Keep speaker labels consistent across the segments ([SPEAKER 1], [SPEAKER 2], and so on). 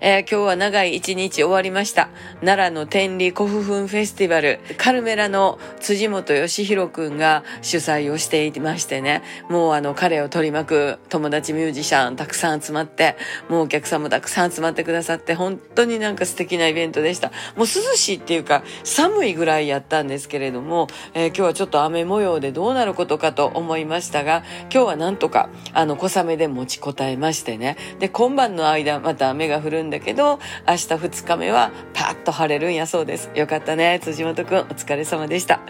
[SPEAKER 1] えー、今日は長い一日終わりました。奈良の天理古墳フェスティバル、カルメラの辻本義弘くんが主催をしていましてね、もうあの彼を取り巻く友達ミュージシャンたくさん集まって、もうお客さんもたくさん集まってくださって、本当になんか素敵なイベントでした。もう涼しいっていうか寒いぐらいやったんですけれども、えー、今日はちょっと雨模様でどうなることかと思いましたが、今日はなんとかあの小雨で持ちこたえましてね、で今晩の間また雨が降るんだけど、明日2日目はパッと晴れるんやそうです。よかったね。辻本くん、お疲れ様でした。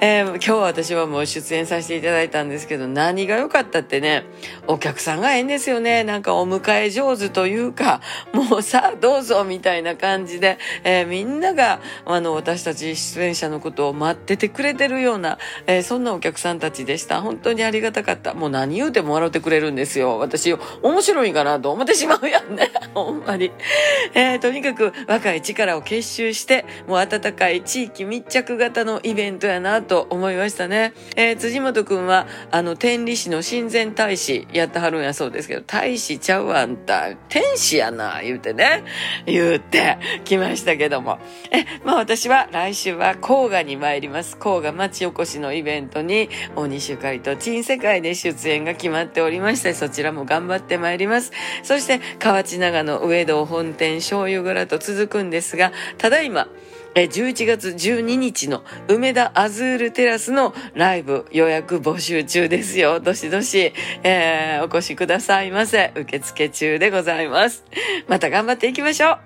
[SPEAKER 1] えー、今日私はもう出演させていただいたんですけど、何が良かったってね、お客さんがええんですよね。なんかお迎え上手というか、もうさあどうぞみたいな感じで、えー、みんなが、あの、私たち出演者のことを待っててくれてるような、えー、そんなお客さんたちでした。本当にありがたかった。もう何言うても笑ってくれるんですよ。私、面白いかなと思ってしまうやんね。ほんまに。えー、とにかく若い力を結集して、もう温かい地域密着型のイベントやなと思いましたね。えー、辻本くんは、あの、天理市の親善大使やってはるんやそうですけど、大使ちゃうあんた、天使やな、言うてね、言うて来ましたけども。え、まあ私は来週は甲賀に参ります。甲賀町おこしのイベントに、大西ゆかりと珍世界で出演が決まっておりまして、そちらも頑張って参ります。そして、河内長野上道本店醤油蔵と続くんですが、ただいま、11月12日の梅田アズールテラスのライブ予約募集中ですよ。どしどし、えー、お越しくださいませ。受付中でございます。また頑張っていきましょう。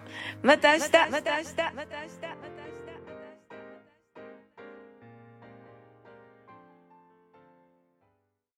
[SPEAKER 1] また明日。また明日。また明日。